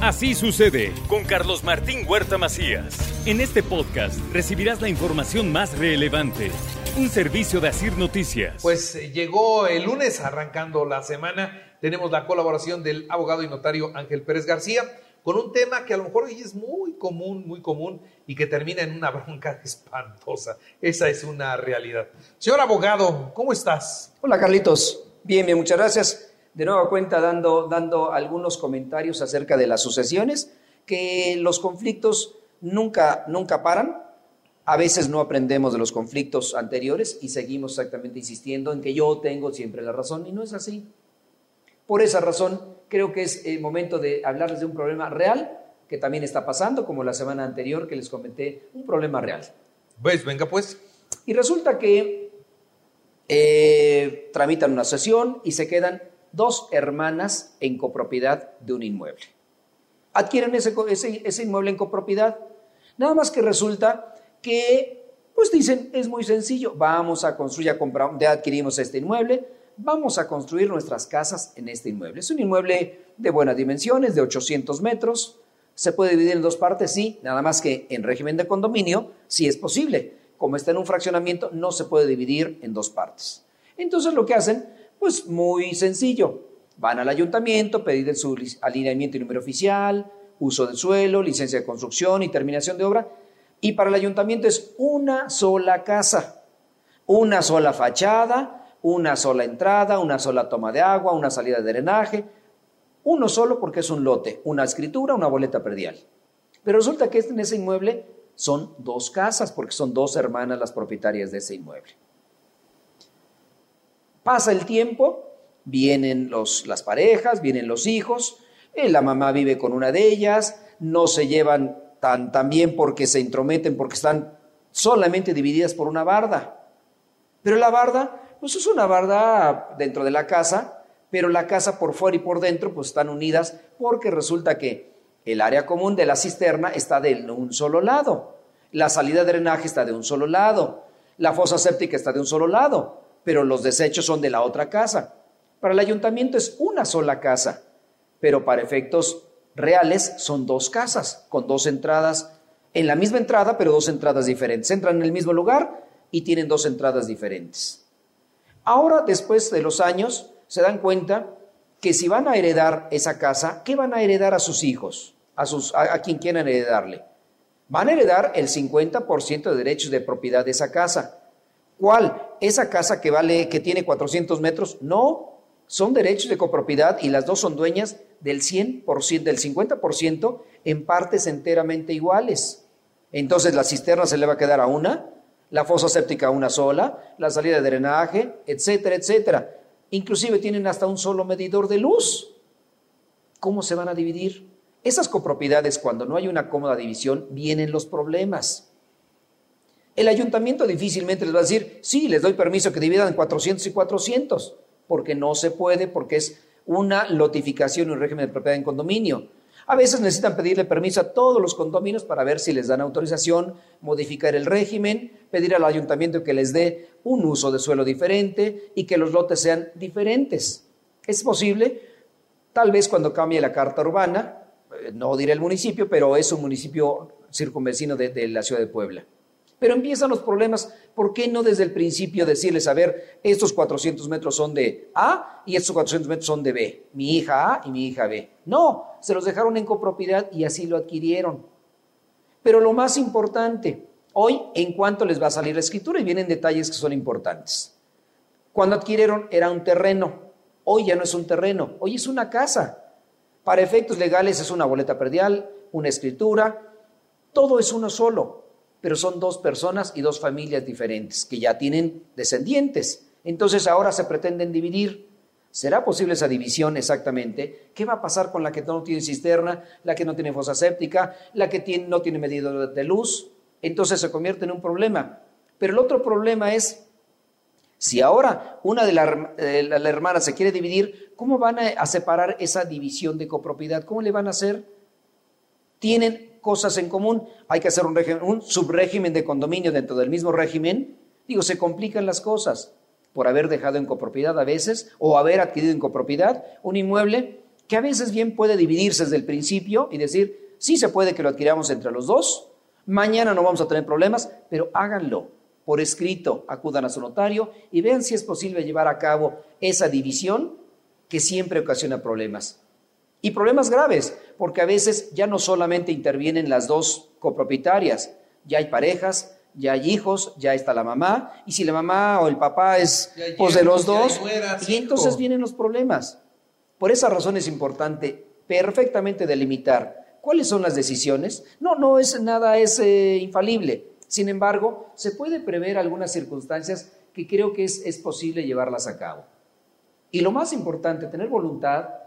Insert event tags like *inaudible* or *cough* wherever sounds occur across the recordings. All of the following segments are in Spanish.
Así sucede con Carlos Martín Huerta Macías. En este podcast recibirás la información más relevante. Un servicio de Asir Noticias. Pues eh, llegó el lunes, arrancando la semana. Tenemos la colaboración del abogado y notario Ángel Pérez García con un tema que a lo mejor hoy es muy común, muy común y que termina en una *laughs* bronca espantosa. Esa es una realidad. Señor abogado, ¿cómo estás? Hola Carlitos, bien, bien, muchas gracias de nueva cuenta dando, dando algunos comentarios acerca de las sucesiones, que los conflictos nunca, nunca paran. A veces no aprendemos de los conflictos anteriores y seguimos exactamente insistiendo en que yo tengo siempre la razón y no es así. Por esa razón, creo que es el momento de hablarles de un problema real que también está pasando, como la semana anterior que les comenté, un problema real. Pues venga pues. Y resulta que eh, tramitan una sesión y se quedan dos hermanas en copropiedad de un inmueble. Adquieren ese, inmueble en copropiedad. Nada más que resulta que, pues dicen, es muy sencillo, vamos a construir, ya, compramos, ya adquirimos este inmueble, vamos a construir nuestras casas en este inmueble. Es un inmueble de buenas dimensiones, de 800 metros, se puede dividir en dos partes, sí, nada más que en régimen de condominio, sí es posible. Como está en un fraccionamiento, no se puede dividir en dos partes. Entonces lo que hacen pues muy sencillo. Van al ayuntamiento, pedir su alineamiento y número oficial, uso del suelo, licencia de construcción y terminación de obra. Y para el ayuntamiento es una sola casa, una sola fachada, una sola entrada, una sola toma de agua, una salida de drenaje, uno solo porque es un lote, una escritura, una boleta perdial. Pero resulta que en ese inmueble son dos casas porque son dos hermanas las propietarias de ese inmueble. Pasa el tiempo, vienen los, las parejas, vienen los hijos, eh, la mamá vive con una de ellas, no se llevan tan, tan bien porque se intrometen, porque están solamente divididas por una barda. Pero la barda, pues es una barda dentro de la casa, pero la casa por fuera y por dentro pues están unidas porque resulta que el área común de la cisterna está de un solo lado, la salida de drenaje está de un solo lado, la fosa séptica está de un solo lado pero los desechos son de la otra casa. Para el ayuntamiento es una sola casa, pero para efectos reales son dos casas, con dos entradas, en la misma entrada, pero dos entradas diferentes. Entran en el mismo lugar y tienen dos entradas diferentes. Ahora, después de los años, se dan cuenta que si van a heredar esa casa, ¿qué van a heredar a sus hijos? A, sus, a, quien quieran heredarle. Van a heredar el 50% de derechos de propiedad de esa casa. Esa casa que vale, que tiene 400 metros, no, son derechos de copropiedad y las dos son dueñas del 100%, del 50% en partes enteramente iguales. Entonces la cisterna se le va a quedar a una, la fosa séptica a una sola, la salida de drenaje, etcétera, etcétera. Inclusive tienen hasta un solo medidor de luz. ¿Cómo se van a dividir? Esas copropiedades, cuando no hay una cómoda división, vienen los problemas. El ayuntamiento difícilmente les va a decir, sí, les doy permiso que dividan en 400 y 400, porque no se puede, porque es una lotificación y un régimen de propiedad en condominio. A veces necesitan pedirle permiso a todos los condominios para ver si les dan autorización, modificar el régimen, pedir al ayuntamiento que les dé un uso de suelo diferente y que los lotes sean diferentes. Es posible, tal vez cuando cambie la carta urbana, eh, no diré el municipio, pero es un municipio circunvecino de la ciudad de Puebla. Pero empiezan los problemas. ¿Por qué no desde el principio decirles, a ver, estos 400 metros son de A y estos 400 metros son de B? Mi hija A y mi hija B. No, se los dejaron en copropiedad y así lo adquirieron. Pero lo más importante, hoy, ¿en cuánto les va a salir la escritura? Y vienen detalles que son importantes. Cuando adquirieron era un terreno. Hoy ya no es un terreno, hoy es una casa. Para efectos legales es una boleta perdial, una escritura, todo es uno solo pero son dos personas y dos familias diferentes que ya tienen descendientes. Entonces ahora se pretenden dividir. ¿Será posible esa división exactamente? ¿Qué va a pasar con la que no tiene cisterna, la que no tiene fosa séptica, la que no tiene medidor de luz? Entonces se convierte en un problema. Pero el otro problema es, si ahora una de las eh, hermanas se quiere dividir, ¿cómo van a, a separar esa división de copropiedad? ¿Cómo le van a hacer? Tienen cosas en común, hay que hacer un, régimen- un subrégimen de condominio dentro del mismo régimen. Digo, se complican las cosas por haber dejado en copropiedad a veces o haber adquirido en copropiedad un inmueble que a veces bien puede dividirse desde el principio y decir, sí se puede que lo adquiramos entre los dos, mañana no vamos a tener problemas, pero háganlo por escrito, acudan a su notario y vean si es posible llevar a cabo esa división que siempre ocasiona problemas. Y problemas graves, porque a veces ya no solamente intervienen las dos copropietarias, ya hay parejas, ya hay hijos, ya está la mamá, y si la mamá o el papá es pues de los dos, y entonces hijo. vienen los problemas. Por esa razón es importante perfectamente delimitar cuáles son las decisiones. No, no es nada es eh, infalible. Sin embargo, se puede prever algunas circunstancias que creo que es, es posible llevarlas a cabo. Y lo más importante, tener voluntad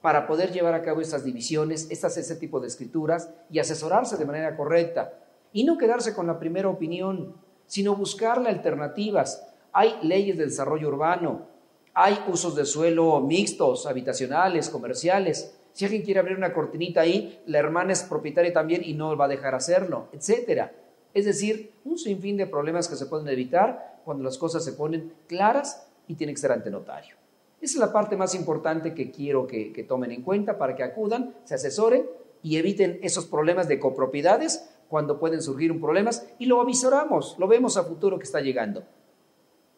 para poder llevar a cabo estas divisiones, estas, ese tipo de escrituras y asesorarse de manera correcta. Y no quedarse con la primera opinión, sino buscarle alternativas. Hay leyes de desarrollo urbano, hay usos de suelo mixtos, habitacionales, comerciales. Si alguien quiere abrir una cortinita ahí, la hermana es propietaria también y no va a dejar hacerlo, etcétera. Es decir, un sinfín de problemas que se pueden evitar cuando las cosas se ponen claras y tienen que ser ante notario. Esa es la parte más importante que quiero que, que tomen en cuenta para que acudan, se asesoren y eviten esos problemas de copropiedades cuando pueden surgir un problemas y lo avisoramos, lo vemos a futuro que está llegando.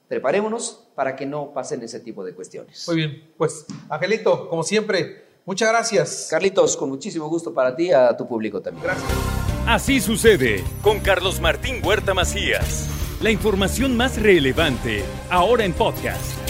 Preparémonos para que no pasen ese tipo de cuestiones. Muy bien, pues Angelito, como siempre, muchas gracias. Carlitos, con muchísimo gusto para ti y a tu público también. Gracias. Así sucede con Carlos Martín Huerta Macías. La información más relevante ahora en podcast.